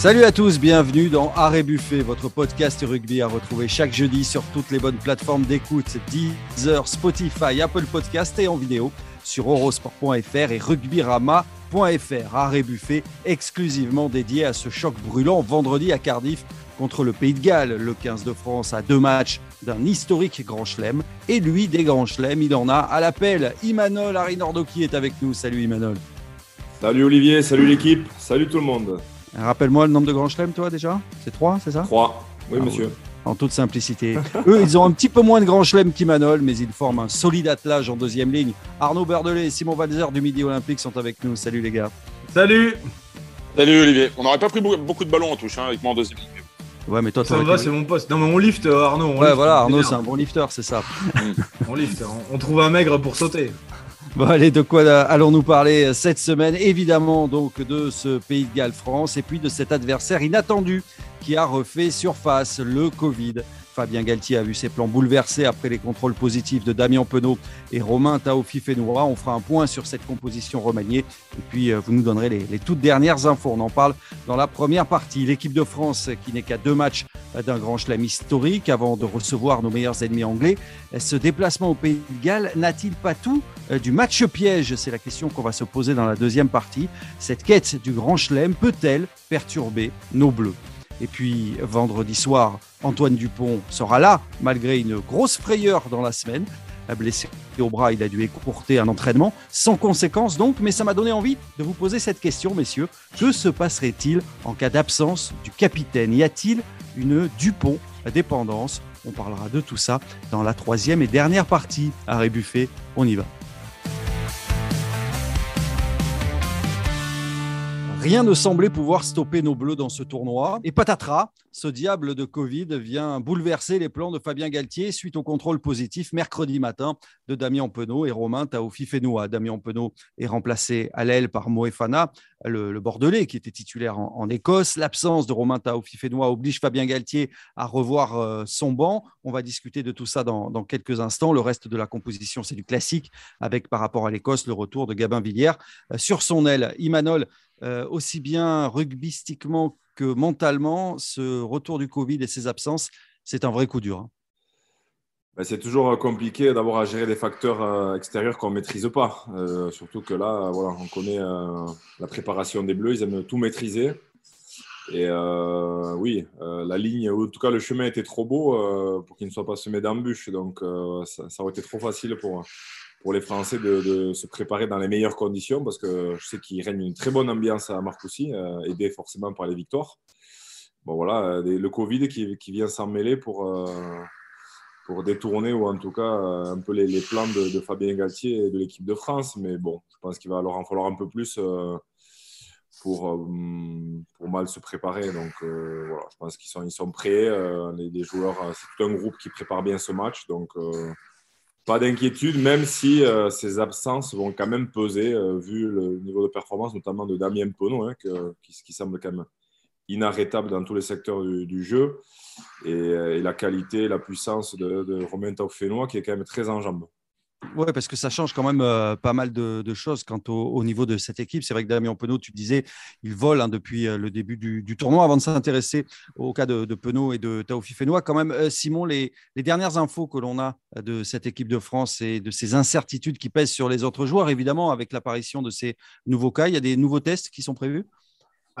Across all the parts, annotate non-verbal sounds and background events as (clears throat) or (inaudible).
Salut à tous, bienvenue dans Arrêt Buffet, votre podcast rugby à retrouver chaque jeudi sur toutes les bonnes plateformes d'écoute, Deezer, Spotify, Apple Podcast et en vidéo sur eurosport.fr et rugbyrama.fr. Arrêt Buffet exclusivement dédié à ce choc brûlant vendredi à Cardiff contre le Pays de Galles. Le 15 de France a deux matchs d'un historique Grand Chelem et lui des Grands Chelem, il en a à l'appel. Imanol Arinordoki est avec nous. Salut Imanol. Salut Olivier, salut l'équipe, salut tout le monde. Rappelle-moi le nombre de grands chelems, toi, déjà C'est 3, c'est ça 3, oui, ah, monsieur. En toute simplicité. (laughs) Eux, ils ont un petit peu moins de grands chelems qu'Imanol, mais ils forment un solide attelage en deuxième ligne. Arnaud Berdelet et Simon Valzer du Midi Olympique sont avec nous. Salut les gars. Salut Salut Olivier. On n'aurait pas pris beaucoup de ballons en touche hein, avec moi en deuxième ligne. Ouais, mais toi, ça va, c'est mon poste. Non, mais on lift, euh, Arnaud. ouais, voilà, Arnaud, c'est un bon lifter, c'est ça. (laughs) on lift, on trouve un maigre pour sauter. Bon, allez, de quoi allons-nous parler cette semaine Évidemment, donc, de ce Pays de Galles-France et puis de cet adversaire inattendu qui a refait surface, le Covid. Fabien Galtier a vu ses plans bouleversés après les contrôles positifs de Damien Penaud et Romain Taofi-Fenoura. On fera un point sur cette composition remaniée et puis euh, vous nous donnerez les, toutes dernières infos. On en parle dans la première partie. L'équipe de France qui n'est qu'à deux matchs d'un grand chelem historique avant de recevoir nos meilleurs ennemis anglais. Ce déplacement au Pays de Galles n'a-t-il pas tout euh, du match piège? C'est la question qu'on va se poser dans la deuxième partie. Cette quête du grand chelem peut-elle perturber nos bleus? Et puis vendredi soir, Antoine Dupont sera là, malgré une grosse frayeur dans la semaine. Blessé au bras, il a dû écourter un entraînement, sans conséquence donc, mais ça m'a donné envie de vous poser cette question, messieurs. Que se passerait-il en cas d'absence du capitaine? Y a-t-il une Dupont dépendance? On parlera de tout ça dans la troisième et dernière partie. Arrêt Buffet, on y va. Rien ne semblait pouvoir stopper nos bleus dans ce tournoi. Et patatras, ce diable de Covid vient bouleverser les plans de Fabien Galtier suite au contrôle positif mercredi matin de Damien Penaud et Romain Taofi. Damien Penaud est remplacé à l'aile par Moefana, le, Bordelais qui était titulaire en, Écosse. L'absence de Romain Taofi oblige Fabien Galtier à revoir euh, son banc. On va discuter de tout ça dans, quelques instants. Le reste de la composition, c'est du classique avec par rapport à l'Écosse le retour de Gabin Villière euh, sur son aile. Imanol, euh, aussi bien rugbystiquement que mentalement, ce retour du Covid et ses absences, c'est un vrai coup dur. Hein. Ben, c'est toujours compliqué d'avoir à gérer des facteurs euh, extérieurs qu'on ne maîtrise pas. Euh, surtout que là, voilà, on connaît la préparation des Bleus, ils aiment tout maîtriser. Et oui, la ligne, ou en tout cas le chemin était trop beau pour qu'il ne soit pas semé d'embûches. Donc ça, ça, aurait été trop facile pour, pour les Français de, se préparer dans les meilleures conditions parce que je sais qu'il règne une très bonne ambiance à Marcoussis, euh, aidé forcément par les victoires. Bon voilà, euh, le Covid qui, vient s'en mêler pour, euh, pour détourner ou en tout cas un peu les, plans de, Fabien Galtier et de l'équipe de France. Mais bon, je pense qu'il va leur en falloir un peu plus pour, pour mal se préparer. Donc voilà, je pense qu'ils sont, ils sont prêts. les, joueurs, c'est tout un groupe qui prépare bien ce match. Donc pas d'inquiétude, même si euh, ces absences vont quand même peser, euh, vu le niveau de performance, notamment de Damien Pono, hein, qui, semble quand même inarrêtable dans tous les secteurs du, jeu, euh, et, la qualité, la puissance de, de Romain Taufénois, qui est quand même très en jambes. Oui, parce que ça change quand même euh, pas mal de, choses quant au, niveau de cette équipe. C'est vrai que Damien Penaud, tu disais, il vole hein, depuis euh, le début du, tournoi. Avant de s'intéresser au cas de, Penaud et de Taofi Fenois, quand même, euh, Simon, les, dernières infos que l'on a de cette équipe de France et de ces incertitudes qui pèsent sur les autres joueurs, évidemment, avec l'apparition de ces nouveaux cas, il y a des nouveaux tests qui sont prévus?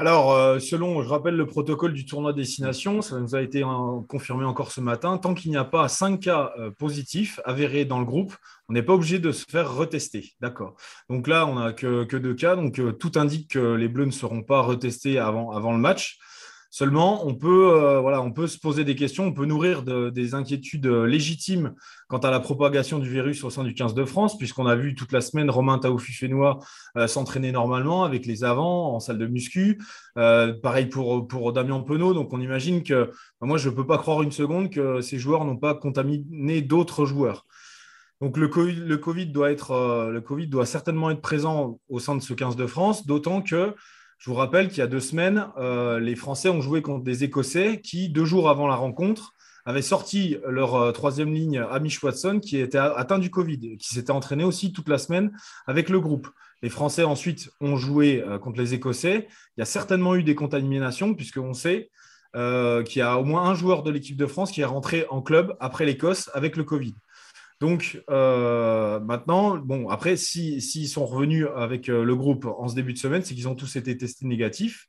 Alors, euh, selon, je rappelle le protocole du tournoi destination, ça nous a été confirmé encore ce matin. Tant qu'il n'y a pas 5 cas euh, positifs avérés dans le groupe, on n'est pas obligé de se faire retester. D'accord. Donc là, on n'a que, que, deux cas. Donc, euh, tout indique que les Bleus ne seront pas retestés avant le match. Seulement, on peut, euh, on peut se poser des questions, on peut nourrir des inquiétudes euh, légitimes quant à la propagation du virus au sein du 15 de France, puisqu'on a vu toute la semaine Romain Taoufi-Fénois euh, s'entraîner normalement avec les avants en salle de muscu. pareil pour, pour Damien Penaud. Donc, on imagine que moi, je ne peux pas croire une seconde que ces joueurs n'ont pas contaminé d'autres joueurs. Donc le COVID doit certainement être présent au sein de ce 15 de France, d'autant que je vous rappelle qu'il y a deux semaines, euh, les Français ont joué contre des Écossais qui, deux jours avant la rencontre, avaient sorti leur troisième ligne, Amish Watson, qui était atteint du Covid, qui s'était entraîné aussi toute la semaine avec le groupe. Les Français ensuite ont joué contre les Écossais. Il y a certainement eu des contaminations, puisqu'on sait qu'il y a au moins un joueur de l'équipe de France qui est rentré en club après l'Écosse avec le Covid. Donc euh, maintenant, bon, après, s'ils sont revenus avec euh, le groupe en ce début de semaine, c'est qu'ils ont tous été testés négatifs.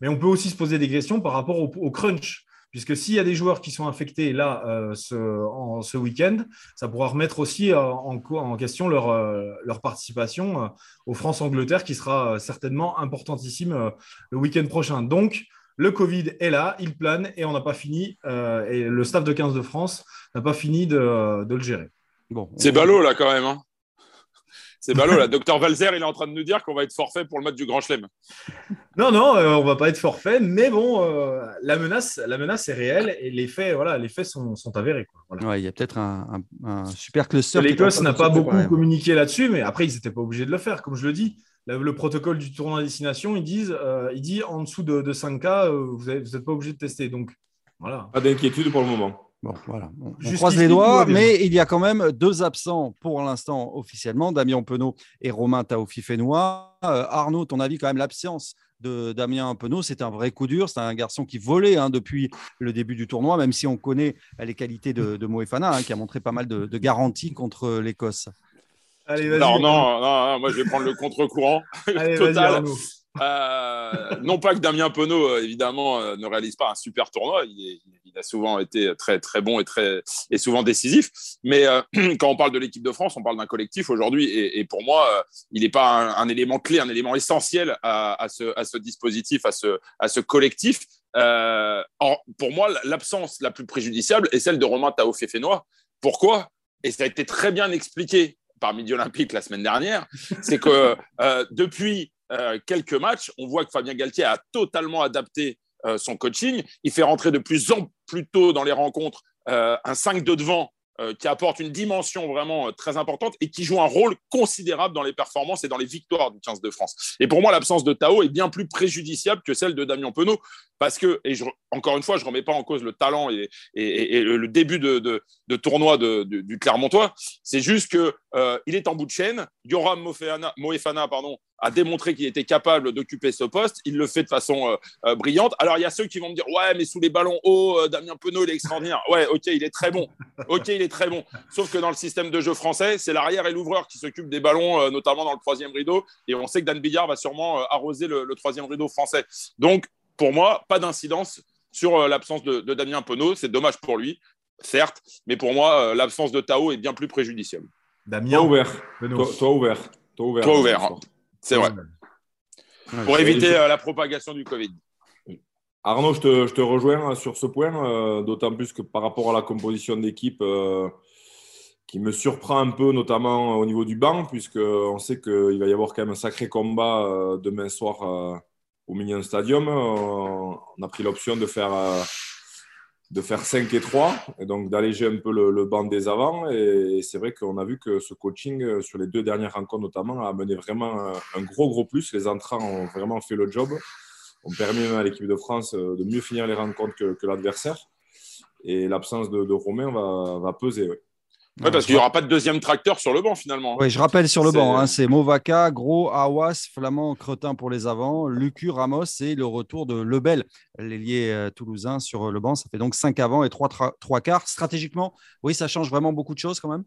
Mais on peut aussi se poser des questions par rapport au, crunch, puisque s'il y a des joueurs qui sont infectés là euh, ce, en, ce week-end, ça pourra remettre aussi en, en, question leur, participation au France-Angleterre, qui sera certainement importantissime le week-end prochain. Donc, le Covid est là, il plane et on n'a pas fini, et le staff de 15 de France n'a pas fini de le gérer c'est ballot là quand même. Hein. C'est ballot là. (laughs) Docteur Valzer, il est en train de nous dire qu'on va être forfait pour le match du Grand Chelem. Non, non, euh, on va pas être forfait, mais bon, euh, la, menace, la menace est réelle et les faits, voilà, les faits sont, avérés. il y a peut-être un, super cluster. L'Écosse n'a pas beaucoup communiqué là-dessus, mais après, ils n'étaient pas obligés de le faire. Comme je le dis, le, protocole du tournoi à destination, ils disent, euh, il dit en dessous de, 5K, vous n'êtes pas obligé de tester. Donc, voilà. Pas d'inquiétude pour le moment. Bon, voilà. On, croise les doigts, mais il y a quand même deux absents pour l'instant officiellement, Damien Penaud et Romain Taofi-Fenois. Euh, Arnaud, ton avis, quand même, l'absence de Damien Penaud, c'est un vrai coup dur. C'est un garçon qui volait hein, depuis le début du tournoi, même si on connaît les qualités de, de Moefana, hein, qui a montré pas mal de, garanties contre l'Écosse. non, non, non, moi je vais prendre le contre-courant. (laughs) Total. Euh, non pas que Damien Penaud, euh, évidemment, euh, ne réalise pas un super tournoi. Il, a souvent été très, très bon et, très, et souvent décisif. Mais (clears throat) quand on parle de l'équipe de France, on parle d'un collectif aujourd'hui. Et, pour moi, il n'est pas un, élément clé, un élément essentiel à, ce, dispositif, à ce, collectif. pour moi, l'absence la plus préjudiciable est celle de Romain Tao-Féfénois. Pourquoi? Et ça a été très bien expliqué par Midi Olympique la semaine dernière. C'est que depuis euh, quelques matchs, on voit que Fabien Galtier a totalement adapté euh, son coaching. Il fait rentrer de plus en plus tôt dans les rencontres euh, un 5 de devant qui apporte une dimension vraiment très importante et qui joue un rôle considérable dans les performances et dans les victoires du 15 de France. Et pour moi, l'absence de Tao est bien plus préjudiciable que celle de Damien Penaud parce que, encore une fois, je ne remets pas en cause le talent et, le début de, tournoi du Clermontois, c'est juste qu'il euh, est en bout de chaîne. Yoram Moefana, pardon, a démontré qu'il était capable d'occuper ce poste. Il le fait de façon brillante. Alors, il y a ceux qui vont me dire Ouais, mais sous les ballons hauts, Damien Penaud, il est extraordinaire. Ouais, ok, il est très bon. Ok, il est très bon. Sauf que dans le système de jeu français, c'est l'arrière et l'ouvreur qui s'occupent des ballons, euh, notamment dans le troisième rideau. Et on sait que Dan Billard va sûrement euh, arroser le, troisième rideau français. Donc, pour moi, pas d'incidence sur euh, l'absence de, Damien Penaud. C'est dommage pour lui, certes, mais pour moi, l'absence de Tao est bien plus préjudiciable. Damien ouvert. Toi, ouvert. Toi ouvert. Toi ouvert. C'est vrai. Pour éviter la propagation du Covid. Arnaud, je te, rejoins sur ce point, euh, d'autant plus que par rapport à la composition d'équipe euh, qui me surprend un peu, notamment au niveau du banc, puisqu'on sait qu'il va y avoir quand même un sacré combat euh, demain soir au Minion Stadium. on a pris l'option de faire, de faire 5 et 3, et donc d'alléger un peu le, banc des avants. Et, c'est vrai qu'on a vu que ce coaching, sur les deux dernières rencontres notamment, a mené vraiment un gros, gros plus. Les entrants ont vraiment fait le job on permet à l'équipe de France euh, de mieux finir les rencontres que, l'adversaire. Et l'absence de, Romain va, peser. Oui, parce qu'il n'y aura pas de deuxième tracteur sur le banc finalement. Oui, je rappelle sur le banc, hein, c'est Movaca, Gros, Awas, Flamand, Cretin pour les avants, Lucu, Ramos et le retour de Lebel, l'ailier euh, toulousain sur le banc. Ça fait donc 5 avant et 3, 3 quarts. Stratégiquement, oui, ça change vraiment beaucoup de choses quand même.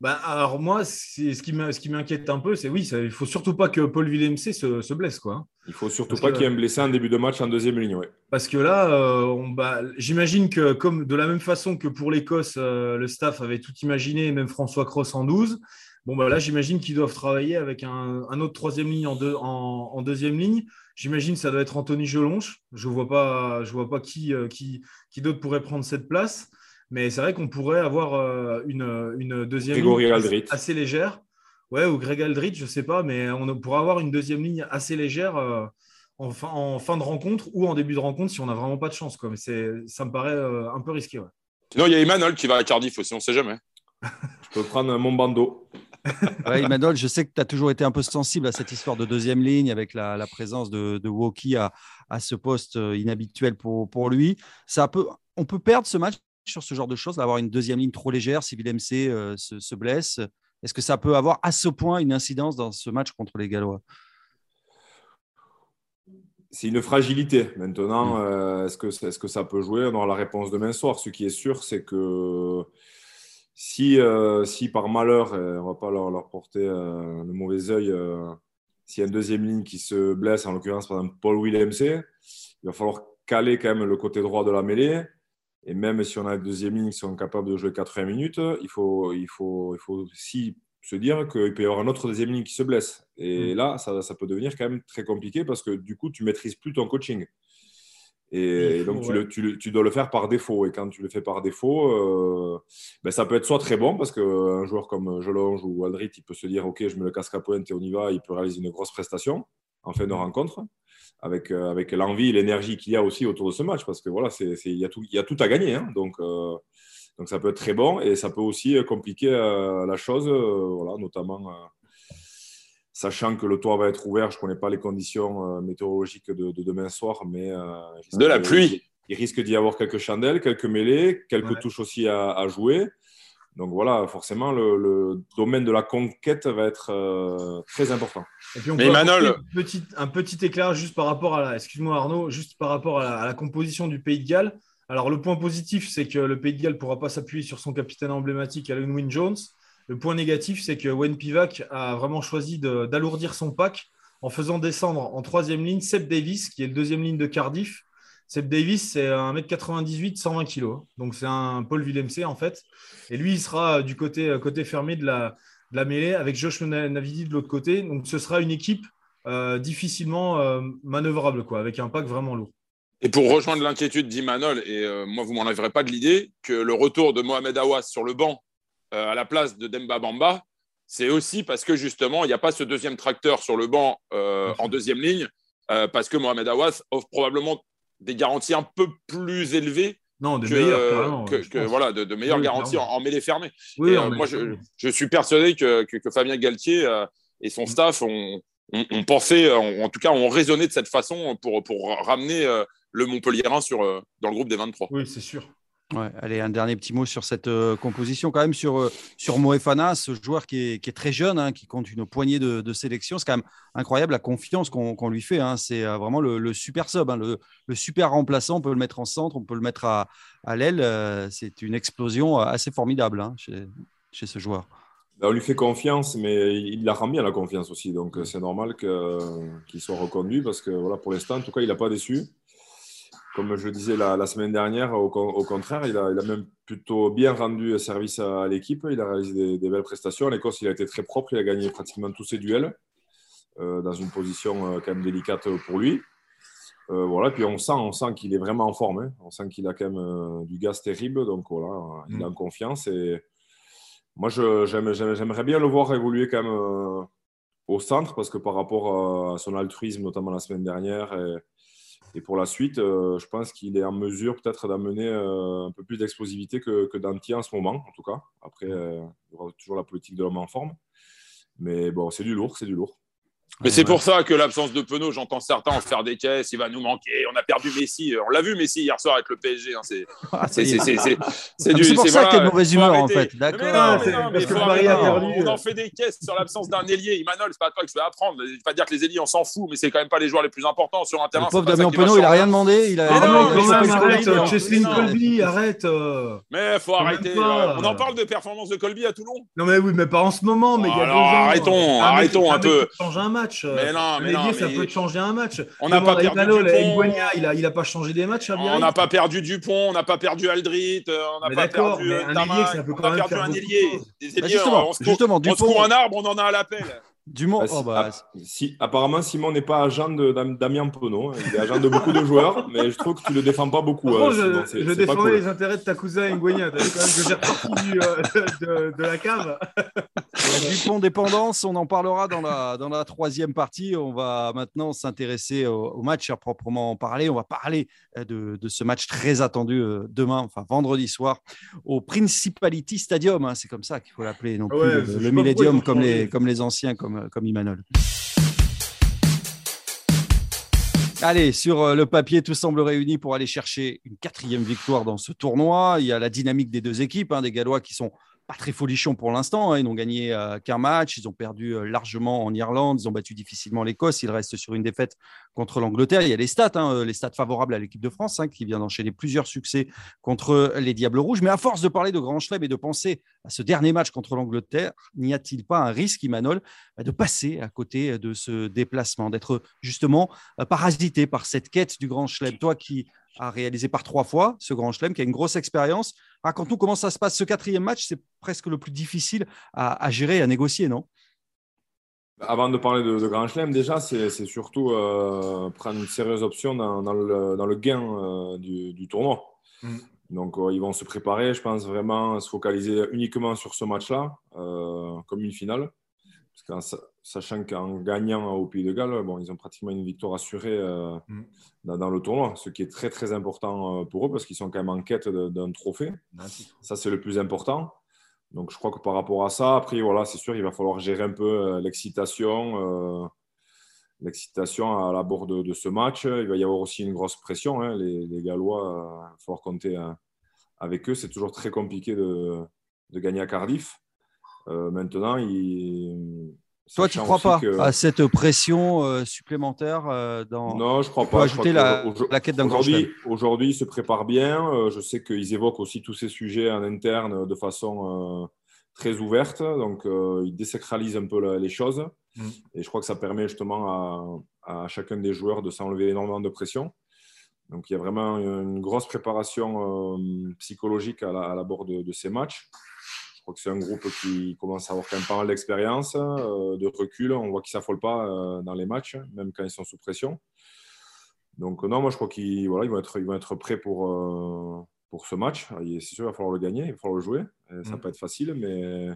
Bah, alors moi, ce qui m'inquiète un peu, c'est oui, il il faut surtout pas que Paul Villemc se, se, blesse. Quoi. Il faut surtout pas qu'il y ait un blessé en début de match en deuxième ligne. Parce que là, euh, bah, j'imagine que comme de la même façon que pour l'Écosse, euh, le staff avait tout imaginé, même François Cross en 12, bon, bah, là, j'imagine qu'ils doivent travailler avec un, autre troisième ligne en, en, deuxième ligne. J'imagine que ça doit être Anthony Gelonche. Je ne vois pas, je vois pas qui, euh, qui, qui d'autre pourrait prendre cette place. Mais c'est vrai qu'on pourrait avoir euh, une, une deuxième ligne assez légère. Ouais, ou Greg Aldrit, je ne sais pas, mais on pourrait avoir une deuxième ligne assez légère euh, en, fin, en, fin, de rencontre ou en début de rencontre si on n'a vraiment pas de chance. Quoi. Mais ça me paraît euh, un peu risqué. Ouais. Sinon, il y a Emmanuel qui va à Cardiff aussi, on ne sait jamais. (laughs) je peux prendre mon bandeau. (laughs) ouais, Emmanuel, je sais que tu as toujours été un peu sensible à cette histoire de deuxième ligne avec la, la présence de, de Woki à, à, ce poste inhabituel pour, pour lui. Ça peut, on peut perdre ce match sur ce genre de choses, d'avoir une deuxième ligne trop légère si Willem C se, se, blesse Est-ce que ça peut avoir à ce point une incidence dans ce match contre les Gallois? C'est une fragilité. Maintenant, mm. est-ce que, est que ça peut jouer? On aura la réponse demain soir. Ce qui est sûr, c'est que si, si par malheur, on ne va pas leur, leur porter le mauvais œil, s'il y a une deuxième ligne qui se blesse, en l'occurrence par exemple Paul Williams, il va falloir caler quand même le côté droit de la mêlée. Et même si on a une deuxième ligne qui sont capables de jouer 80 minutes, il faut, il faut, il faut aussi se dire qu'il peut y avoir un autre deuxième ligne qui se blesse. Et mm. là, ça, ça, peut devenir quand même très compliqué parce que du coup, tu maîtrises plus ton coaching. Et, donc, tu, dois le faire par défaut. Et quand tu le fais par défaut, euh, ben, ça peut être soit très bon, parce qu'un joueur comme Jolonge ou Aldrit, il peut se dire Ok, je mets le casque à pointe et on y va, il peut réaliser une grosse prestation en fin de rencontre, avec, euh, avec l'envie et l'énergie qu'il y a aussi autour de ce match, parce que voilà, il y, a tout, y a tout à gagner. Hein. donc, euh, donc, ça peut être très bon et ça peut aussi compliquer la chose, voilà, notamment sachant que le toit va être ouvert. Je ne connais pas les conditions euh, météorologiques de, demain soir, mais. Euh, de la pluie. Il, risque d'y avoir quelques chandelles, quelques mêlées, quelques touches aussi à, jouer. Donc voilà, forcément, le, domaine de la conquête va être euh, très important. Et puis on Mais Manol... petit, un petit éclair juste par rapport à la, excuse-moi Arnaud, juste par rapport à la, composition du Pays de Galles. Alors le point positif, c'est que le Pays de Galles ne pourra pas s'appuyer sur son capitaine emblématique, Alan Wynne Jones. Le point négatif, c'est que Wen Pivac a vraiment choisi d'alourdir son pack en faisant descendre en troisième ligne Seb Davis, qui est le deuxième ligne de Cardiff. Seb Davis, c'est 1m98, 120 kg. Donc, c'est un Paul Villemc, en fait. Et lui, il sera du côté, côté fermé de la, de la mêlée avec Josh Navidi de l'autre côté. Donc, ce sera une équipe euh, difficilement euh, manœuvrable, quoi, avec un pack vraiment lourd. Et pour rejoindre l'inquiétude d'Imanol, et euh, moi, vous ne m'enlèverez pas de l'idée que le retour de Mohamed Awas sur le banc euh, à la place de Demba Bamba, c'est aussi parce que justement, il n'y a pas ce deuxième tracteur sur le banc euh, en deuxième ligne, euh, parce que Mohamed Awas offre probablement des garanties un peu plus élevées non, de meilleures, que, voilà, de, meilleures garanties en, mêlée fermée. moi, je, suis persuadé que, Fabien Galtier et son staff ont, pensé, en, tout cas, ont raisonné de cette façon pour, pour ramener le Montpellierin sur, dans le groupe des 23. Oui, c'est sûr. Allez, un dernier petit mot sur cette euh, composition, quand même, sur, euh, sur Moefana, ce joueur qui est, qui est très jeune, hein, qui compte une poignée de, de sélections. C'est quand même incroyable la confiance qu'on lui fait. Hein. C'est euh, vraiment le, super sub, hein, le, le, super remplaçant. On peut le mettre en centre, on peut le mettre à, à l'aile. c'est une explosion assez formidable chez, chez, ce joueur. Ben, on lui fait confiance, mais il la rend bien la confiance aussi. Donc c'est normal qu'il soit reconduit parce que voilà, pour l'instant, en tout cas, il n'a pas déçu comme je disais la, semaine dernière, au, contraire, il a, même plutôt bien rendu service à, l'équipe. Il a réalisé des, belles prestations. En Écosse, il a été très propre. Il a gagné pratiquement tous ses duels euh, dans une position euh, quand même délicate pour lui. Euh, voilà, puis on sent, on sent qu'il est vraiment en forme. Hein. On sent qu'il a quand même du gaz terrible. Donc voilà, il est en confiance. Et moi, j'aimerais bien le voir évoluer quand même au centre parce que par rapport à son altruisme, notamment la semaine dernière, et, et pour la suite, euh, je pense qu'il est en mesure peut-être d'amener euh, un peu plus d'explosivité que, que Dantier en ce moment, en tout cas. Après, euh, il y aura toujours la politique de l'homme en forme. Mais bon, c'est du lourd, c'est du lourd. Mais c'est pour ça que l'absence de Penaud, j'entends certains en faire des caisses, il va nous manquer. On a perdu Messi. On l'a vu Messi hier soir avec le PSG. Hein. C'est ah, pour ça qu'il y a de mauvaise humeur en fait. D'accord. On en fait des caisses sur l'absence d'un ailier. Imanol, c'est pas toi que je vais apprendre. Je vais pas dire que les ailiers on s'en fout, mais c'est quand même pas les joueurs les plus importants sur un terrain. Le pauvre Damien Penaud, il a rien demandé. Il a. Arrête, Cheslin Colby, arrête. Mais faut arrêter. On en parle de performance de Colby à Toulon. Non mais oui, mais pas en ce moment. Mais il y a deux ans. Arrêtons, arrêtons un peu. Un match. Mais non, mais non. Ça peut changer un match. On n'a pas perdu Dupont. il a, il a pas changé des matchs. On n'a pas perdu Dupont, on n'a pas perdu Aldrit, euh, on n'a pas perdu euh, Tamac, on a perdu un ailier. Des ailiers, on se trouve un arbre, on en a à l'appel. Dumont, bah, oh bah. si, apparemment, Simon n'est pas agent de Damien Penaud. Hein. Il est agent de beaucoup de (laughs) joueurs, mais je trouve que tu ne le défends pas beaucoup. Euh, je, je défendais les intérêts de ta cousin Nguyen. Tu quand même que j'ai reparti euh, (laughs) de, la cave. Dupont dépendance, on en parlera dans la, dans la troisième partie. On va maintenant s'intéresser au, match à proprement parler. On va parler euh, de, de ce match très attendu demain, enfin vendredi soir, au Principality Stadium. Hein. C'est comme ça qu'il faut l'appeler, non plus le, le Millennium comme les, comme les anciens, comme comme, Imanol. Allez, sur euh, le papier, tout semble réuni pour aller chercher une quatrième victoire dans ce tournoi. Il y a la dynamique des deux équipes, hein, des Gallois qui sont pas très folichons pour l'instant. Hein. Ils n'ont gagné euh, qu'un match. Ils ont perdu euh, largement en Irlande. Ils ont battu difficilement l'Écosse. Ils restent sur une défaite contre l'Angleterre. Il y a les stats, hein, les stats favorables à l'équipe de France, qui vient d'enchaîner plusieurs succès contre les Diables Rouges. Mais à force de parler de Grand Chelem et de penser à ce dernier match contre l'Angleterre, n'y a-t-il pas un risque, Imanol, de passer à côté de ce déplacement, d'être justement parasité par cette quête du Grand Chelem? Toi qui a réalisé par trois fois ce Grand Chelem, qui a une grosse expérience. Raconte-nous comment ça se passe. Ce quatrième match, c'est presque le plus difficile à, gérer, à négocier, non? Avant de parler de, Grand Chelem, déjà, c'est surtout euh, prendre une sérieuse option dans, le, gain euh, du, tournoi. Mm. Donc, euh, ils vont se préparer, je pense vraiment se focaliser uniquement sur ce match-là, comme une finale. Parce sachant qu'en gagnant au Pays de Galles, bon, ils ont pratiquement une victoire assurée euh, mm. dans, le tournoi, ce qui est très très important euh, pour eux parce qu'ils sont quand même en quête d'un trophée. Ça, c'est le plus important. Donc, je crois que par rapport à ça, après, voilà, c'est sûr, il va falloir gérer un peu euh, l'excitation. L'excitation à la de, de, ce match. Il va y avoir aussi une grosse pression. Hein. Les, Gallois, il va falloir compter avec eux. C'est toujours très compliqué de, de gagner à Cardiff. Euh, maintenant, il. Toi, tu ne crois pas à cette pression euh, supplémentaire euh, dans... Non, je ne crois pas. ajouter la, la, quête d'un Aujourd'hui, aujourd'hui, ils se préparent bien. je sais qu'ils évoquent aussi tous ces sujets en interne de façon très ouverte. Donc, ils désacralisent un peu les choses. Mm. Et je crois que ça permet justement à, chacun des joueurs de s'enlever énormément de pression. Donc, il y a vraiment une grosse préparation psychologique à la, de, de, ces matchs crois que c'est un groupe qui commence à avoir quand même pas mal d'expérience, euh, de recul. On voit qu'ils ne s'affolent pas euh, dans les matchs, même quand ils sont sous pression. Donc, non, moi, je crois qu'ils voilà, ils vont, être, ils vont être prêts pour, euh, pour ce match. C'est sûr, il va falloir le gagner, il va falloir le jouer. Ça ne va mm. pas être facile, mais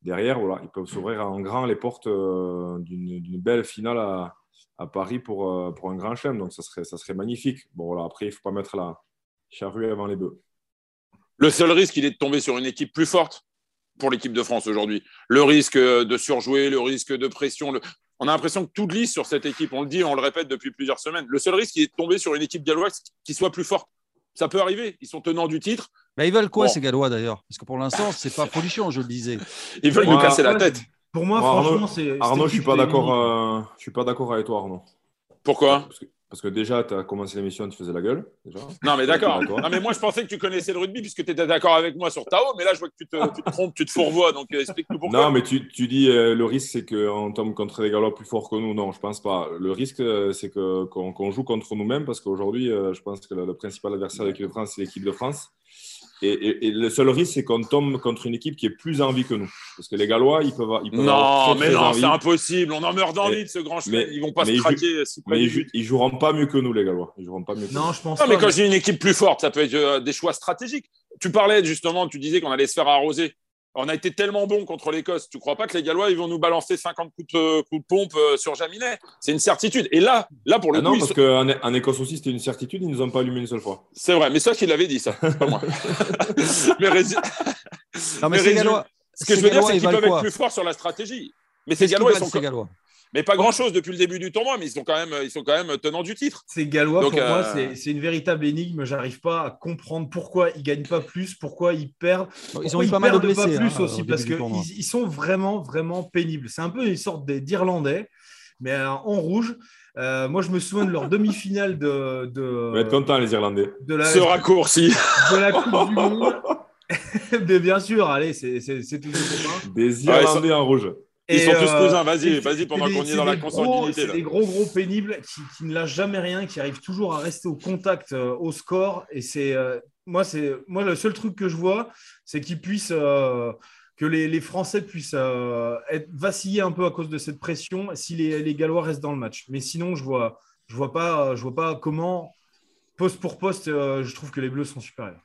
derrière, voilà, ils peuvent s'ouvrir en grand les portes d'une belle finale à, à Paris pour, pour un grand chelem. Donc, ça serait, ça serait magnifique. Bon, voilà, après, il ne faut pas mettre la charrue avant les bœufs. Le seul risque, il est de tomber sur une équipe plus forte pour l'équipe de France aujourd'hui. Le risque de surjouer, le risque de pression. On a l'impression que tout glisse sur cette équipe. On le dit, on le répète depuis plusieurs semaines. Le seul risque, est de tomber sur une équipe galloise qui soit plus forte. Ça peut arriver. Ils sont tenants du titre. Mais ils veulent quoi, ces Gallois, d'ailleurs? Parce que pour l'instant, c'est pas folichon, je le disais. (laughs) Ils veulent nous casser la tête. Pour moi, franchement, c'est. Arnaud, je suis pas d'accord. Euh, je suis pas d'accord avec toi, Arnaud. Pourquoi? Parce que déjà, tu as commencé l'émission, tu faisais la gueule. Non, mais d'accord. non, mais moi, je pensais que tu connaissais le rugby puisque tu étais d'accord avec moi sur Tao. Mais là, je vois que tu te, trompes, tu te fourvoies. Donc, euh, explique-nous pourquoi. Non, mais tu, tu dis euh, le risque, c'est qu'on tombe contre des Gallois plus forts que nous. Non, je pense pas. Le risque, euh, c'est qu'on joue contre nous-mêmes parce qu'aujourd'hui, je pense que le, principal adversaire de l'équipe de France, c'est l'équipe de France. Et, le seul risque, c'est qu'on tombe contre une équipe qui est plus envie que nous. Parce que les Gallois, ils peuvent, ils peuvent Non, mais non, c'est impossible. On en meurt d'envie de ce grand chemin. Ils vont pas se craquer. mais ils, joueront pas mieux que nous, les Gallois. Ils joueront pas mieux. non, je pense. Non, mais quand j'ai une équipe plus forte, ça peut être euh, des choix stratégiques. Tu parlais justement, tu disais qu'on allait se faire arroser. On a été tellement bon contre l'Écosse. Tu ne crois pas que les Gallois ils vont nous balancer 50 coups de, coups de pompe euh, sur Jaminet? C'est une certitude. Et là, là pour le ah coup, non, parce qu'en Écosse aussi c'était une certitude. Ils nous ont pas allumé une seule fois. C'est vrai, mais ça qu'il l'avait dit ça, pas moi. (laughs) mais, non, mais, Gallois, ce que je veux dire, c'est qu'ils peuvent être plus forts sur la stratégie. Mais ces Gallois, ils sont. Gallois? Mais pas grand-chose depuis le début du tournoi, mais ils sont quand même, ils sont quand même tenants du titre. C'est Gallois, pour moi, euh, c'est une véritable énigme. J'arrive pas à comprendre pourquoi ils gagnent pas plus, pourquoi ils perdent. Ils ont eu pas mal de blessés. Pas plus hein, aussi, parce qu'ils ils sont vraiment, vraiment pénibles. C'est un peu une sorte d'Irlandais, mais euh, en rouge. Euh, moi, je me souviens de leur demi-finale de. de Vous être content, les Irlandais. De la, Ce raccourci. De la Coupe du Monde. (laughs) mais bien sûr, allez, c'est toujours Des Irlandais en rouge. Ils sont tous euh, cousins, vas-y, vas-y pendant qu'on est dans la consanguinité. C'est des gros, gros pénibles qui, ne lâchent jamais rien, qui arrivent toujours à rester au contact, euh, au score. Et c'est euh, moi, c'est moi le seul truc que je vois, c'est qu'ils puissent que les, Français puissent être vaciller un peu à cause de cette pression si les, les, Gallois restent dans le match. Mais sinon, je vois, je vois pas, je vois pas comment poste pour poste, je trouve que les Bleus sont supérieurs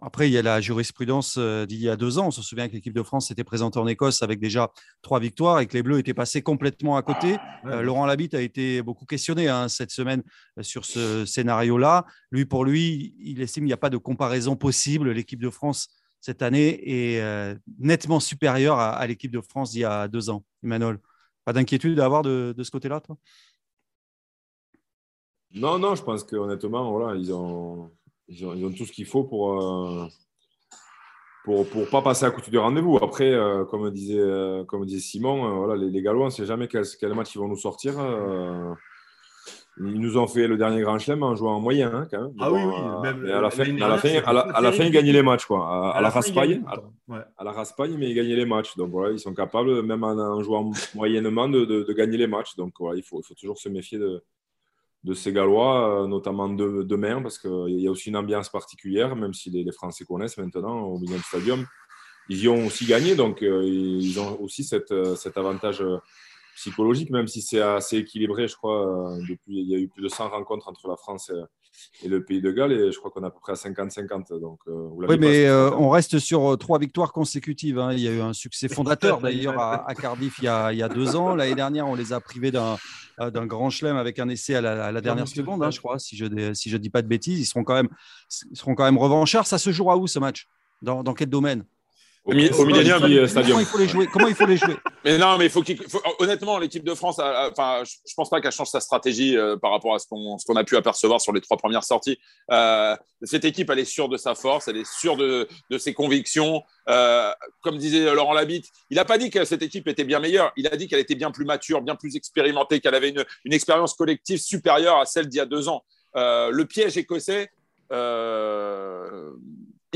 après, il y a la jurisprudence euh, d'il y a deux ans. On se souvient que l'équipe de France s'était présentée en Écosse avec déjà trois victoires et que les Bleus étaient passés complètement à côté. Ah, euh, Laurent Labitte a été beaucoup questionné hein, cette semaine euh, sur ce scénario-là. Lui, pour lui, il estime qu'il n'y a pas de comparaison possible. L'équipe de France cette année est nettement supérieure à, l'équipe de France d'il y a deux ans. Emmanuel, pas d'inquiétude à avoir de, de ce côté-là, toi? Non, non, je pense qu'honnêtement, voilà, ils ont, ils ont, tout ce qu'il faut pour, euh, pour, pour pas passer à côté du rendez-vous. Après, euh, comme, disait, euh, comme disait Simon, voilà, les, les, Gallois, on ne sait jamais quel, quel, match ils vont nous sortir. Ils nous ont fait le dernier Grand Chelem en jouant en moyen, hein, quand même. Ah oui, oui. Même, à la fin, à la fin, à la, fin ils gagnaient les matchs, quoi. À, la raspaille, à, la raspaille, mais ils gagnaient les matchs. Donc voilà, ils sont capables, même en, jouant moyennement, de, de, gagner les matchs. Donc voilà, il faut, il faut toujours se méfier de, de ces Gallois, euh, notamment demain, parce qu'il y a aussi une ambiance particulière, même si les, Français connaissent maintenant au Millennium Stadium. Ils y ont aussi gagné, donc euh, ils ont aussi cette, euh, cet avantage psychologique, même si c'est assez équilibré, je crois. Euh, depuis, il y a eu plus de 100 rencontres entre la France et, le pays de Galles, et je crois qu'on est à peu près à 50-50. Donc, euh, oui, mais euh, on reste sur trois victoires consécutives. Hein. Il y a eu un succès fondateur d'ailleurs à, Cardiff il y, a, il y, a, deux ans. L'année dernière, on les a privés d'un d'un grand chelem avec un essai à la, dernière seconde, hein, je crois, si je ne si je dis pas de bêtises. Ils seront quand même, ils seront quand même revanchards. Ça se jouera où ce match? Dans, dans quel domaine? Au, Millennium Stadium. Comment il faut les jouer Comment il faut les jouer (laughs) Mais non, mais il faut, honnêtement, l'équipe de France, enfin, je, ne pense pas qu'elle change sa stratégie euh, par rapport à ce qu'on a pu apercevoir sur les trois premières sorties. Euh, cette équipe, elle est sûre de sa force, elle est sûre de, de ses convictions. Euh, comme disait Laurent Labitte, il n'a pas dit que cette équipe était bien meilleure, il a dit qu'elle était bien plus mature, bien plus expérimentée, qu'elle avait une, une, expérience collective supérieure à celle d'il y a deux ans. le piège écossais, il ne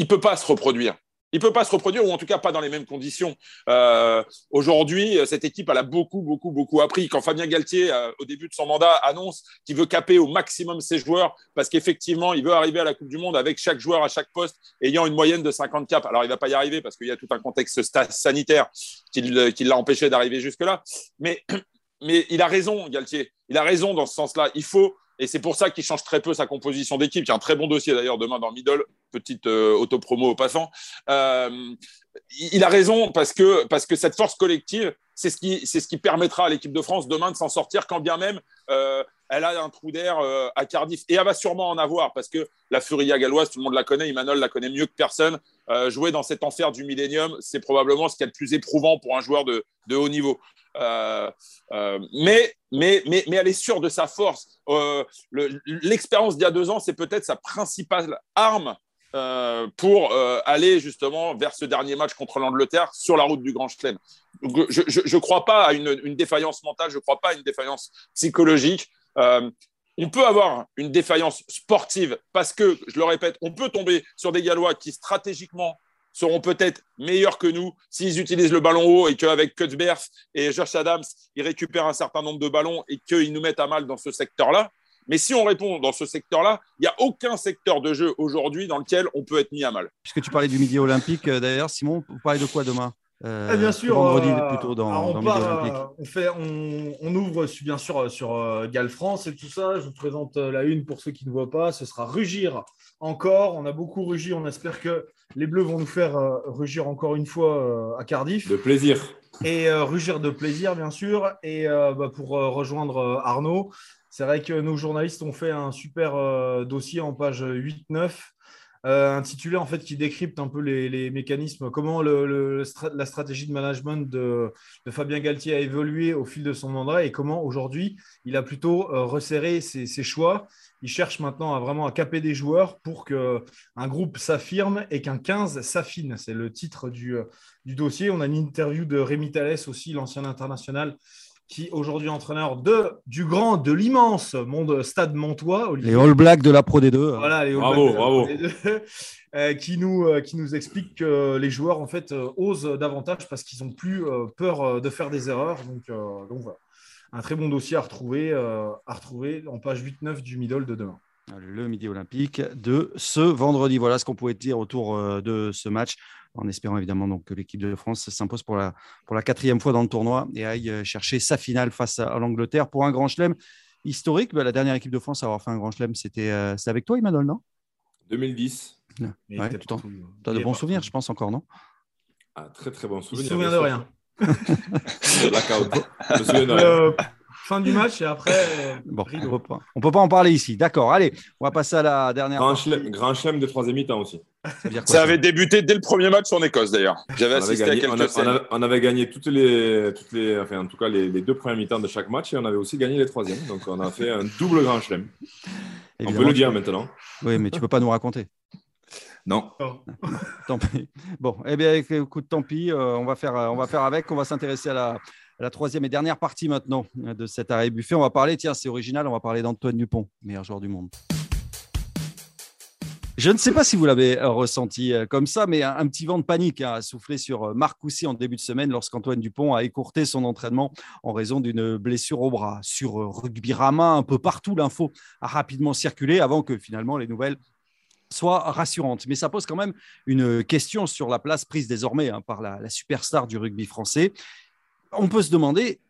peut pas se reproduire. Il ne peut pas se reproduire, ou en tout cas pas dans les mêmes conditions. Euh, aujourd'hui, cette équipe, elle a beaucoup, beaucoup, beaucoup appris. Quand Fabien Galtier, euh, au début de son mandat, annonce qu'il veut caper au maximum ses joueurs, parce qu'effectivement, il veut arriver à la Coupe du Monde avec chaque joueur à chaque poste ayant une moyenne de 50 caps. Alors, il ne va pas y arriver parce qu'il y a tout un contexte sanitaire qui, l'a empêché d'arriver jusque-là. Mais, (clears throat) mais il a raison, Galtier. Il a raison dans ce sens-là. Il faut et c'est pour ça qu'il change très peu sa composition d'équipe. Il y a un très bon dossier d'ailleurs demain dans Middle, petite euh, auto-promo au passant. Euh, il a raison parce que, cette force collective, c'est ce, qui, c'est ce qui permettra à l'équipe de France demain de s'en sortir, quand bien même euh, elle a un trou d'air à Cardiff. Et elle va sûrement en avoir parce que la Furia galloise, tout le monde la connaît, Emmanuel la connaît mieux que personne. jouer dans cet enfer du millénium, c'est probablement ce qui est le plus éprouvant pour un joueur de, de haut niveau. Euh, euh, mais, mais, mais, mais elle est sûre de sa force. Euh, l'expérience d'il y a deux ans, c'est peut-être sa principale arme pour aller justement vers ce dernier match contre l'Angleterre sur la route du Grand Chelem. Je ne crois pas à une, défaillance mentale, je ne crois pas à une défaillance psychologique. On peut avoir une défaillance sportive parce que, je le répète, on peut tomber sur des Gallois qui stratégiquement seront peut-être meilleurs que nous s'ils utilisent le ballon haut et qu'avec Cuthbert et Josh Adams, ils récupèrent un certain nombre de ballons et qu'ils nous mettent à mal dans ce secteur-là. Mais si on répond dans ce secteur-là, il n'y a aucun secteur de jeu aujourd'hui dans lequel on peut être mis à mal. Puisque tu parlais du Midi Olympique, euh, d'ailleurs, Simon, vous parlez de quoi demain? Euh, eh bien sûr, vendredi euh, plutôt dans, on, on, fait, on, ouvre bien sûr sur Gal France et tout ça. Je vous présente la une pour ceux qui ne voient pas. Ce sera Rugir encore. On a beaucoup rugi. On espère que les Bleus vont nous faire euh, rugir encore une fois euh, à Cardiff. De plaisir. Et euh, rugir de plaisir, bien sûr. Et bah, pour rejoindre Arnaud, c'est vrai que nos journalistes ont fait un super dossier en page 8-9. Intitulé en fait qui décrypte un peu les, mécanismes, comment la stratégie de management de, Fabien Galtier a évolué au fil de son mandat et comment aujourd'hui il a plutôt resserré ses choix il cherche maintenant à vraiment à caper des joueurs pour qu'un groupe s'affirme et qu'un 15 s'affine. C'est le titre du, euh, du, dossier. On a une interview de Rémi Thalès aussi, l'ancien international, qui aujourd'hui entraîneur de, du grand, de l'immense monde Stade Montois. Les All Blacks de la Pro D2. Voilà, les All bravo, bravo. Euh, qui, nous, euh, qui nous explique que les joueurs en fait osent davantage parce qu'ils n'ont plus peur de faire des erreurs. Donc, donc voilà un très bon dossier à retrouver, euh, à retrouver en page 8-9 du middle de demain. Le midi olympique de ce vendredi. Voilà ce qu'on pouvait dire autour euh, de ce match, en espérant évidemment donc, que l'équipe de France s'impose pour la, pour la quatrième fois dans le tournoi et aille euh, chercher sa finale face à, l'Angleterre pour un grand chelem historique. Bah, la dernière équipe de France à avoir fait un grand chelem, c'était avec toi, Emmanuel, non? 2010. Ouais, tu as de bons souvenirs, je pense encore, non? Ah, Très très bons souvenirs. (laughs) Je me souviens de rien. Blackout. Euh, fin du match et après. (laughs) bon, on ne peut, pas en parler ici. D'accord, allez, on va passer à la dernière. Grand, chelem, grand chelem de troisième mi-temps aussi. Ça, avait débuté dès le premier match en Écosse d'ailleurs. J'avais assisté à quelques on, avait, on, avait, gagné toutes les, toutes les, enfin en tout cas les, deux premiers mi-temps de chaque match et on avait aussi gagné les troisièmes. Donc on a fait un double grand chelem. on peut le dire maintenant. Oui, mais tu peux pas nous raconter. Non. Oh. (laughs) tant pis. Bon, eh bien, écoute, tant pis. Euh, on, va faire, on va faire avec. On va s'intéresser à la, la troisième et dernière partie maintenant de cet arrêt buffet. On va parler, tiens, c'est original, on va parler d'Antoine Dupont, meilleur joueur du monde. Je ne sais pas si vous l'avez euh, ressenti euh, comme ça, mais un, petit vent de panique hein, a soufflé sur euh, Marc Coussy en début de semaine lorsqu'Antoine Dupont a écourté son entraînement en raison d'une blessure au bras. Sur Rugby Rama, un peu partout, l'info a rapidement circulé avant que finalement les nouvelles soient rassurantes. Mais ça pose quand même une question sur la place prise désormais hein, par la superstar du rugby français. On peut se demander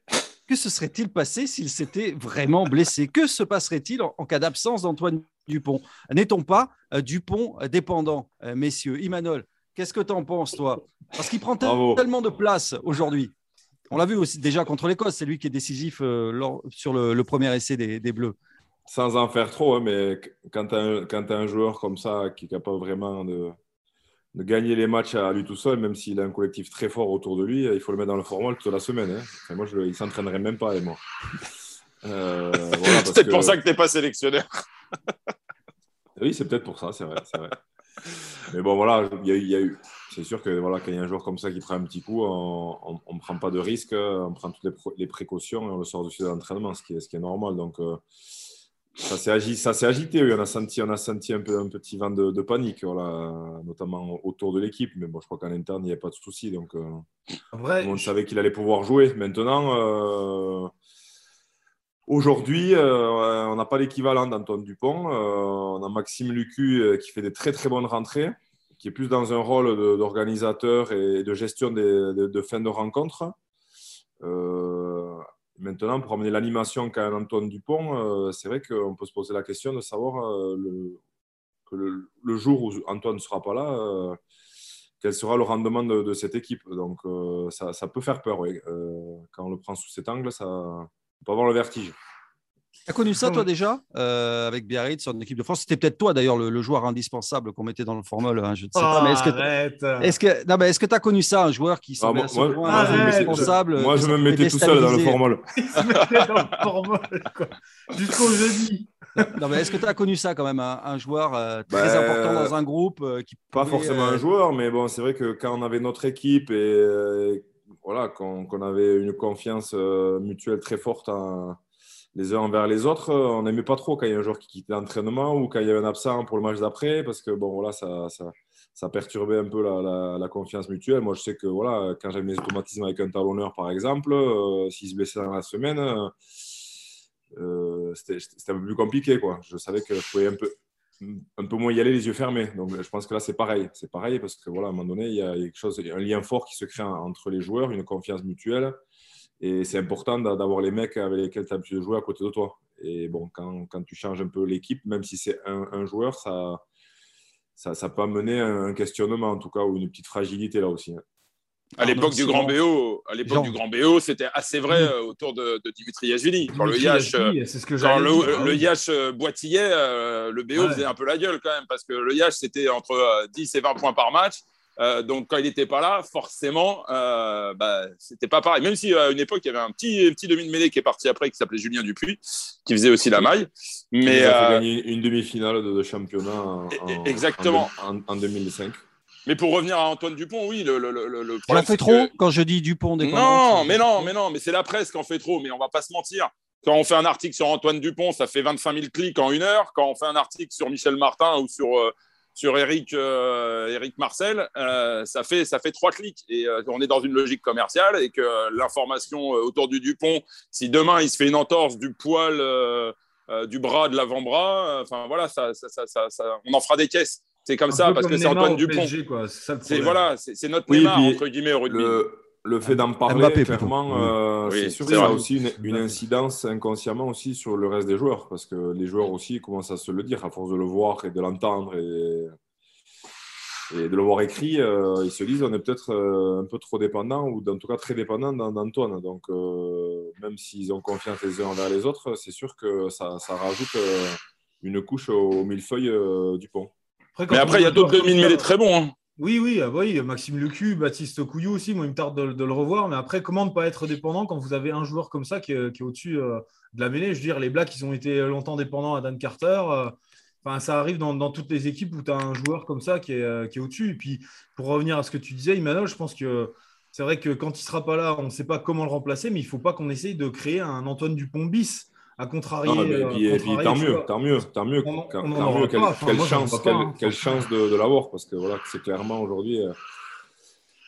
que se serait-il passé s'il s'était vraiment blessé? Que se passerait-il en, cas d'absence d'Antoine Dupont? N'est-on pas euh, Dupont dépendant, euh, messieurs? Imanol, qu'est-ce que tu en penses, toi? Parce qu'il prend tellement de place aujourd'hui. On l'a vu aussi déjà contre l'Écosse, c'est lui qui est décisif euh, sur le, premier essai des, Bleus. Sans en faire trop, hein, mais quand tu as, un joueur comme ça qui est capable vraiment de, de gagner les matchs à lui tout seul, même s'il a un collectif très fort autour de lui, il faut le mettre dans le formal toute la semaine. Hein. moi, je, il s'entraînerait même pas avec moi. Euh, (laughs) c'est peut-être pour ça que tu n'es pas sélectionneur. (laughs) oui, c'est peut-être pour ça, c'est vrai, vrai, Mais bon, voilà, il y, a eu. C'est sûr que voilà, quand il y a un joueur comme ça qui prend un petit coup, on ne prend pas de risque, on prend toutes les, précautions et on le sort du sujet d'entraînement, ce qui, est, ce qui est normal. Donc, euh, ça s'est agité, oui. On a senti, on a senti un, peu, un petit vent de, panique, voilà, notamment autour de l'équipe. Mais bon, je crois qu'en interne, il n'y avait pas de souci. Donc, euh, on savait qu'il allait pouvoir jouer. Maintenant, euh, aujourd'hui, euh, on n'a pas l'équivalent d'Antoine Dupont. on a Maxime Lucu qui fait des très très bonnes rentrées, qui est plus dans un rôle d'organisateur et de gestion des, de, de fin de rencontre. Maintenant, pour amener l'animation qu'a Antoine Dupont, euh, c'est vrai qu'on peut se poser la question de savoir euh, le, que le, jour où Antoine ne sera pas là, euh, quel sera le rendement de, cette équipe. Donc, ça, peut faire peur. quand on le prend sous cet angle, ça on peut avoir le vertige. Tu as connu ça, toi, déjà, euh, avec Biarritz en équipe de France C'était peut-être toi, d'ailleurs, le, joueur indispensable qu'on mettait dans le formol. Hein, je ne sais pas. Mais est-ce que tu as connu ça, un joueur qui semblait ah, moi, moi, indispensable Moi, je me mettais tout seul dans le formol. Il se mettait dans le formol, Jusqu'au jeudi. non, mais est-ce que tu as connu ça quand même, un, joueur euh, très ben, important dans un groupe euh, qui Pas forcément un joueur, mais bon, c'est vrai que quand on avait notre équipe et voilà, qu'on avait une confiance mutuelle très forte en les uns envers les autres, euh, on n'aimait pas trop quand il y a un joueur qui quittait l'entraînement ou quand il y avait un absent pour le match d'après, parce que bon, voilà, ça, ça, ça perturbait un peu la, la, confiance mutuelle. Moi, je sais que voilà, quand j'avais mes automatismes avec un talonneur, par exemple, euh, s'il se blessait dans la semaine, euh, c'était un peu plus compliqué. Quoi. Je savais que je pouvais un peu, un peu moins y aller les yeux fermés. Donc, je pense que là, c'est pareil. C'est pareil parce que voilà, à un moment donné, il y a quelque chose, un lien fort qui se crée entre les joueurs, une confiance mutuelle. Et c'est important d'avoir les mecs avec lesquels tu as l'habitude de jouer à côté de toi. Et bon, quand, quand tu changes un peu l'équipe, même si c'est un, joueur, ça, ça, ça, peut amener un questionnement, en tout cas, ou une petite fragilité là aussi. Hein. À l'époque du Grand BO, à l'époque du Grand BO, c'était assez vrai euh, autour de, de Dimitri Yachvili. Quand le Yash, euh, quand le, le, Yash euh, boitillait, le BO faisait un peu la gueule quand même parce que le Yash c'était entre 10 et 20 points par match. Euh, donc, quand il n'était pas là, forcément, euh, bah, c'était pas pareil. Même si à une époque, il y avait un petit, petit demi de mêlée qui est parti après, qui s'appelait Julien Dupuis, qui faisait aussi la maille. Mais, il a gagné une demi-finale de, championnat en, exactement. En, 2005. Mais pour revenir à Antoine Dupont, oui, le, le, le On fait trop quand je dis Dupont Non, mais non, mais non, mais c'est la presse qui en fait trop. Mais on va pas se mentir. Quand on fait un article sur Antoine Dupont, ça fait 25 000 clics en une heure. Quand on fait un article sur Michel Martin ou sur euh, sur Eric, euh, Eric Marcel, euh, ça, fait, ça fait trois clics. Et euh, on est dans une logique commerciale et que l'information autour du Dupont, si demain il se fait une entorse du poil, du bras, de l'avant-bras, enfin voilà, ça, on en fera des caisses. C'est comme ça parce que c'est Antoine Dupont. C'est voilà, c'est notre oui, entre guillemets au rugby le fait d'en parler, clairement, euh, c'est sûr ça a aussi une, incidence inconsciemment aussi sur le reste des joueurs, parce que les joueurs aussi commencent à se le dire à force de le voir et de l'entendre. Et... Et de le voir écrit, ils se disent on est peut-être un peu trop dépendant ou en tout cas très dépendant d'Antoine. Donc, même s'ils ont confiance les uns envers les autres, c'est sûr que ça, ça rajoute une couche au millefeuille du pont. mais après, il y a d'autres demi-mêlées très bons. Hein. Oui, oui, ah oui, Maxime Lecu, Baptiste Couillou aussi, moi il me tarde de, le revoir, mais après, comment ne pas être dépendant quand vous avez un joueur comme ça qui est, au-dessus euh, de la mêlée? Je veux dire, les Blacks, ils ont été longtemps dépendants à Dan Carter. Euh, enfin, ça arrive dans, toutes les équipes où tu as un joueur comme ça qui est, euh, est au-dessus. Et puis, pour revenir à ce que tu disais, Emmanuel, je pense que c'est vrai que quand il ne sera pas là, on ne sait pas comment le remplacer, mais il ne faut pas qu'on essaye de créer un Antoine Dupont bis à contrarier. et puis, tant, mieux, tant mieux, tant mieux, tant mieux, quelle, chance, quelle, chance de, de l'avoir, parce que voilà, c'est clairement aujourd'hui euh,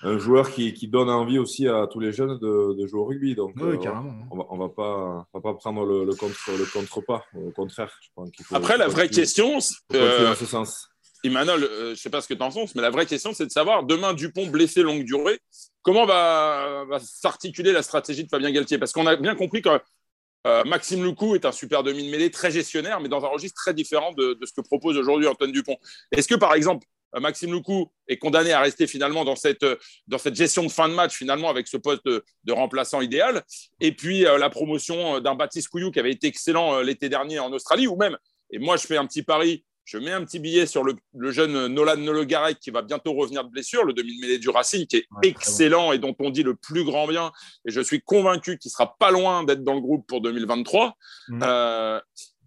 un joueur qui, qui, donne envie aussi à tous les jeunes de, de jouer au rugby. Donc, oui, euh, carrément. on va, on va pas, on va pas prendre le, le, contre, le contre pas. Au contraire, je pense qu'il faut. Après, la vraie question, euh, dans ce sens. Emmanuel, je ne sais pas ce que tu en penses, mais la vraie question, c'est de savoir, demain, Dupont blessé longue durée, comment va, va s'articuler la stratégie de Fabien Galtier? Parce qu'on a bien compris que euh, Maxime Lecou est un super demi de mêlée, très gestionnaire, mais dans un registre très différent de, ce que propose aujourd'hui Antoine Dupont. Est-ce que, par exemple, euh, Maxime Lecou est condamné à rester finalement dans cette, euh, dans cette gestion de fin de match, finalement, avec ce poste de, remplaçant idéal, et puis la promotion d'un Baptiste Couillou qui avait été excellent l'été dernier en Australie, ou même, et moi je fais un petit pari, je mets un petit billet sur le, jeune Nolan Nologarek qui va bientôt revenir de blessure, le demi-mêlée du Racing, qui est excellent et dont on dit le plus grand bien. Et je suis convaincu qu'il sera pas loin d'être dans le groupe pour 2023. Mm. Euh,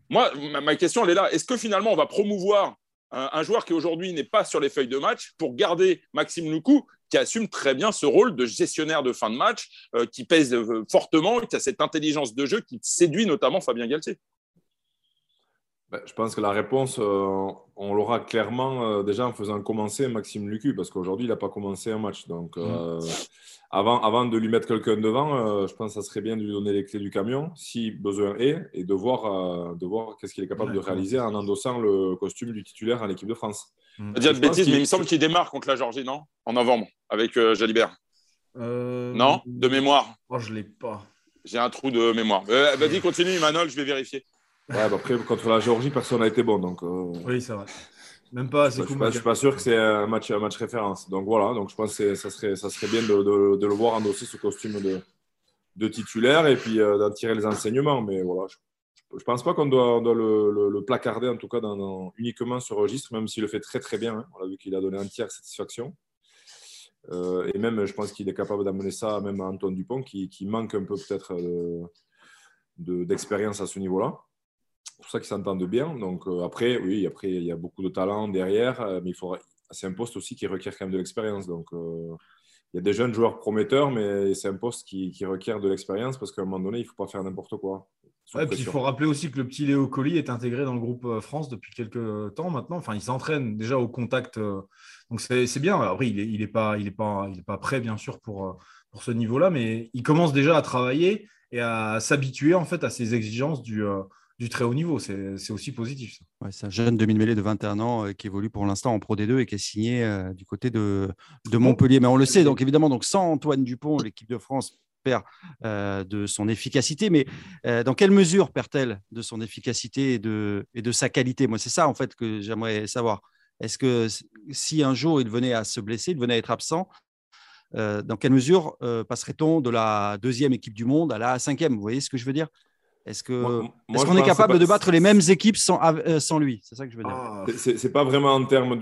moi, ma, question, elle est là. Est-ce que finalement, on va promouvoir un, joueur qui aujourd'hui n'est pas sur les feuilles de match pour garder Maxime Loukou, qui assume très bien ce rôle de gestionnaire de fin de match, euh, qui pèse euh, fortement, qui a cette intelligence de jeu qui séduit notamment Fabien Galtier? Ben, je pense que la réponse, euh, on l'aura clairement euh, déjà en faisant commencer Maxime Lucu, parce qu'aujourd'hui, il n'a pas commencé un match. Donc, euh, mm. avant, avant de lui mettre quelqu'un devant, je pense que ça serait bien de lui donner les clés du camion, si besoin est, et de voir, de voir qu'est-ce qu'il est capable de réaliser en endossant le costume du titulaire à l'équipe de France. Mm. Dire de bêtises, mais il me semble qu'il démarre contre la Georgie, non? En novembre, avec Jalibert. Non? De mémoire oh, Je ne l'ai pas. J'ai un trou de mémoire. Vas-y, continue, Manol, je vais vérifier. Ouais, bah après, contre la Géorgie, personne n'a été bon. Donc, euh, Oui, c'est vrai. Même pas Je ne suis, pas sûr que c'est un match, un match référence. Donc voilà, donc je pense que ça serait, ça serait bien de, de, le voir endosser ce costume de, de titulaire et puis euh, d'en tirer les enseignements. Mais voilà, je ne pense pas qu'on doit, doit le, le, placarder, en tout cas dans, uniquement sur registre, même s'il le fait très très bien. Hein. On a vu qu'il a donné entière satisfaction. Euh, et même, je pense qu'il est capable d'amener ça même à Antoine Dupont, qui, qui manque un peu peut-être d'expérience à ce niveau-là pour ça qu'ils s'entendent bien. Donc euh, après, oui, après il y a beaucoup de talent derrière, euh, mais il faudra. C'est un poste aussi qui requiert quand même de l'expérience. Donc euh, il y a des jeunes joueurs prometteurs, mais c'est un poste qui, qui requiert de l'expérience parce qu'à un moment donné, il ne faut pas faire n'importe quoi. Ouais, puis il faut rappeler aussi que le petit Léo Colli est intégré dans le groupe France depuis quelques temps maintenant. Enfin, il s'entraîne déjà au contact. Donc c'est bien. Après, il n'est il est pas, il est pas, il est pas prêt, bien sûr, pour, pour ce niveau-là, mais il commence déjà à travailler et à s'habituer en fait à ces exigences du, du très haut niveau. C'est aussi positif. c'est un jeune demi-mêlée de 21 ans euh, qui évolue pour l'instant en Pro D2 et qui est signé euh, du côté de, de, Montpellier. Mais on le sait, donc évidemment, donc sans Antoine Dupont, l'équipe de France perd euh, de son efficacité. Mais dans quelle mesure perd-elle de son efficacité et de, et de sa qualité? Moi, c'est ça en fait que j'aimerais savoir. Est-ce que si un jour il venait à se blesser, il venait à être absent, dans quelle mesure passerait-on de la deuxième équipe du monde à la cinquième? Vous voyez ce que je veux dire? Est-ce qu'on est, capable de battre les mêmes équipes sans, euh, sans lui? C'est ça que je veux dire. Ah. Ce c'est pas vraiment en termes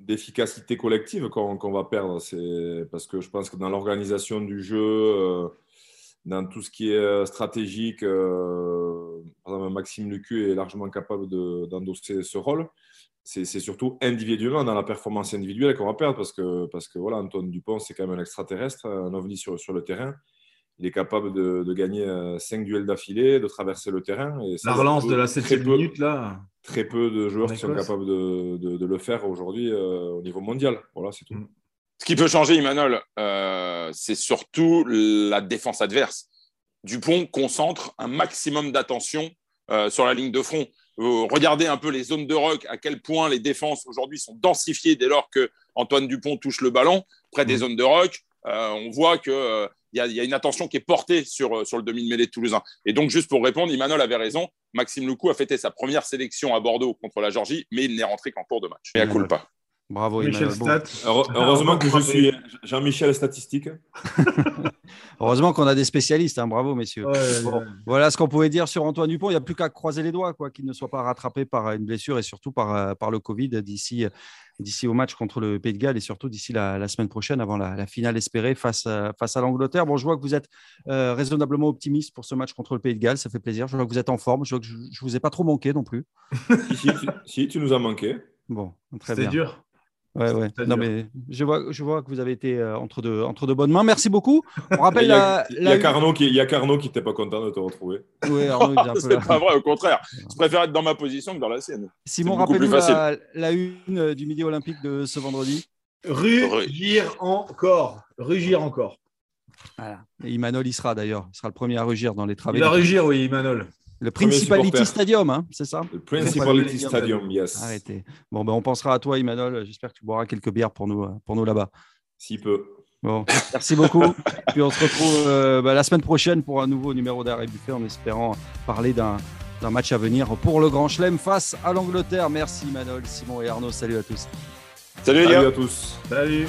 d'efficacité de, collective qu'on va perdre. C'est parce que je pense que dans l'organisation du jeu, euh, dans tout ce qui est euh, stratégique, par exemple, Maxime Lucu est largement capable d'endosser ce rôle. C'est surtout individuellement dans la performance individuelle qu'on va perdre parce que, parce que voilà, Antoine Dupont, c'est quand même un extraterrestre, un ovni sur, sur le terrain il est capable de, gagner 5 euh, duels d'affilée, de traverser le terrain. Et la relance de la 7 minute, là. Très peu de joueurs qui sont capables de, le faire aujourd'hui euh, au niveau mondial. Voilà, c'est tout. Mm. Ce qui peut changer, Emmanuel, euh, c'est surtout la défense adverse. Dupont concentre un maximum d'attention sur la ligne de front. regardez un peu les zones de rock, à quel point les défenses aujourd'hui sont densifiées dès lors que Antoine Dupont touche le ballon près des mm. zones de rock. on voit que il y, a une attention qui est portée sur, euh, sur le demi-mêlée de Toulousain. Et donc, juste pour répondre, Emmanuel avait raison. Maxime Lecou a fêté sa première sélection à Bordeaux contre la Georgie, mais il n'est rentré qu'en cours de match. Et à pas. Bravo, Michel Stat. Heureusement que je suis Jean-Michel Statistique. (laughs) Heureusement qu'on a des spécialistes. Hein. Bravo, messieurs. Voilà ce qu'on pouvait dire sur Antoine Dupont. Il n'y a plus qu'à croiser les doigts, quoi, qu'il ne soit pas rattrapé par une blessure et surtout par, euh, par le Covid d'ici d'ici au match contre le Pays de Galles et surtout d'ici la, semaine prochaine avant la, finale espérée face, face à l'Angleterre. Bon, je vois que vous êtes euh, raisonnablement optimiste pour ce match contre le Pays de Galles. Ça fait plaisir. Je vois que vous êtes en forme. Je vois que je ne vous ai pas trop manqué non plus. (laughs) si, si, tu, nous as manqué. Bon, très bien. C'était dur. Ouais, ouais. Non, mais je vois, je vois que vous avez été euh, entre, de, entre de bonnes mains. Merci beaucoup. On rappelle il, y a, il, y a Carnot qui, il y a Carnot qui n'était pas content de te retrouver. Oui, (laughs) Arnaud, c'est pas vrai, au contraire. Je préfère être dans ma position que dans la sienne. Simon, rappelle-nous la, la, une euh, du Midi Olympique de ce vendredi. Rugir encore. Rugir encore. Voilà. Et Imanol y sera d'ailleurs. Il sera le premier à rugir dans les travaux. Il va rugir, oui, Imanol. Le Principality Stadium, hein, c'est ça Le Principality Stadium, yes. Arrêtez. Bon, ben, on pensera à toi, Emmanuel. J'espère que tu boiras quelques bières pour nous, pour nous là-bas. Si peu. Bon, merci beaucoup. (laughs) Puis on se retrouve euh, bah, la semaine prochaine pour un nouveau numéro d'Arrêt Buffet en espérant parler d'un match à venir pour le Grand Chelem face à l'Angleterre. Merci Emmanuel, Simon et Arnaud. Salut à tous. Salut, Salut à tous. Salut.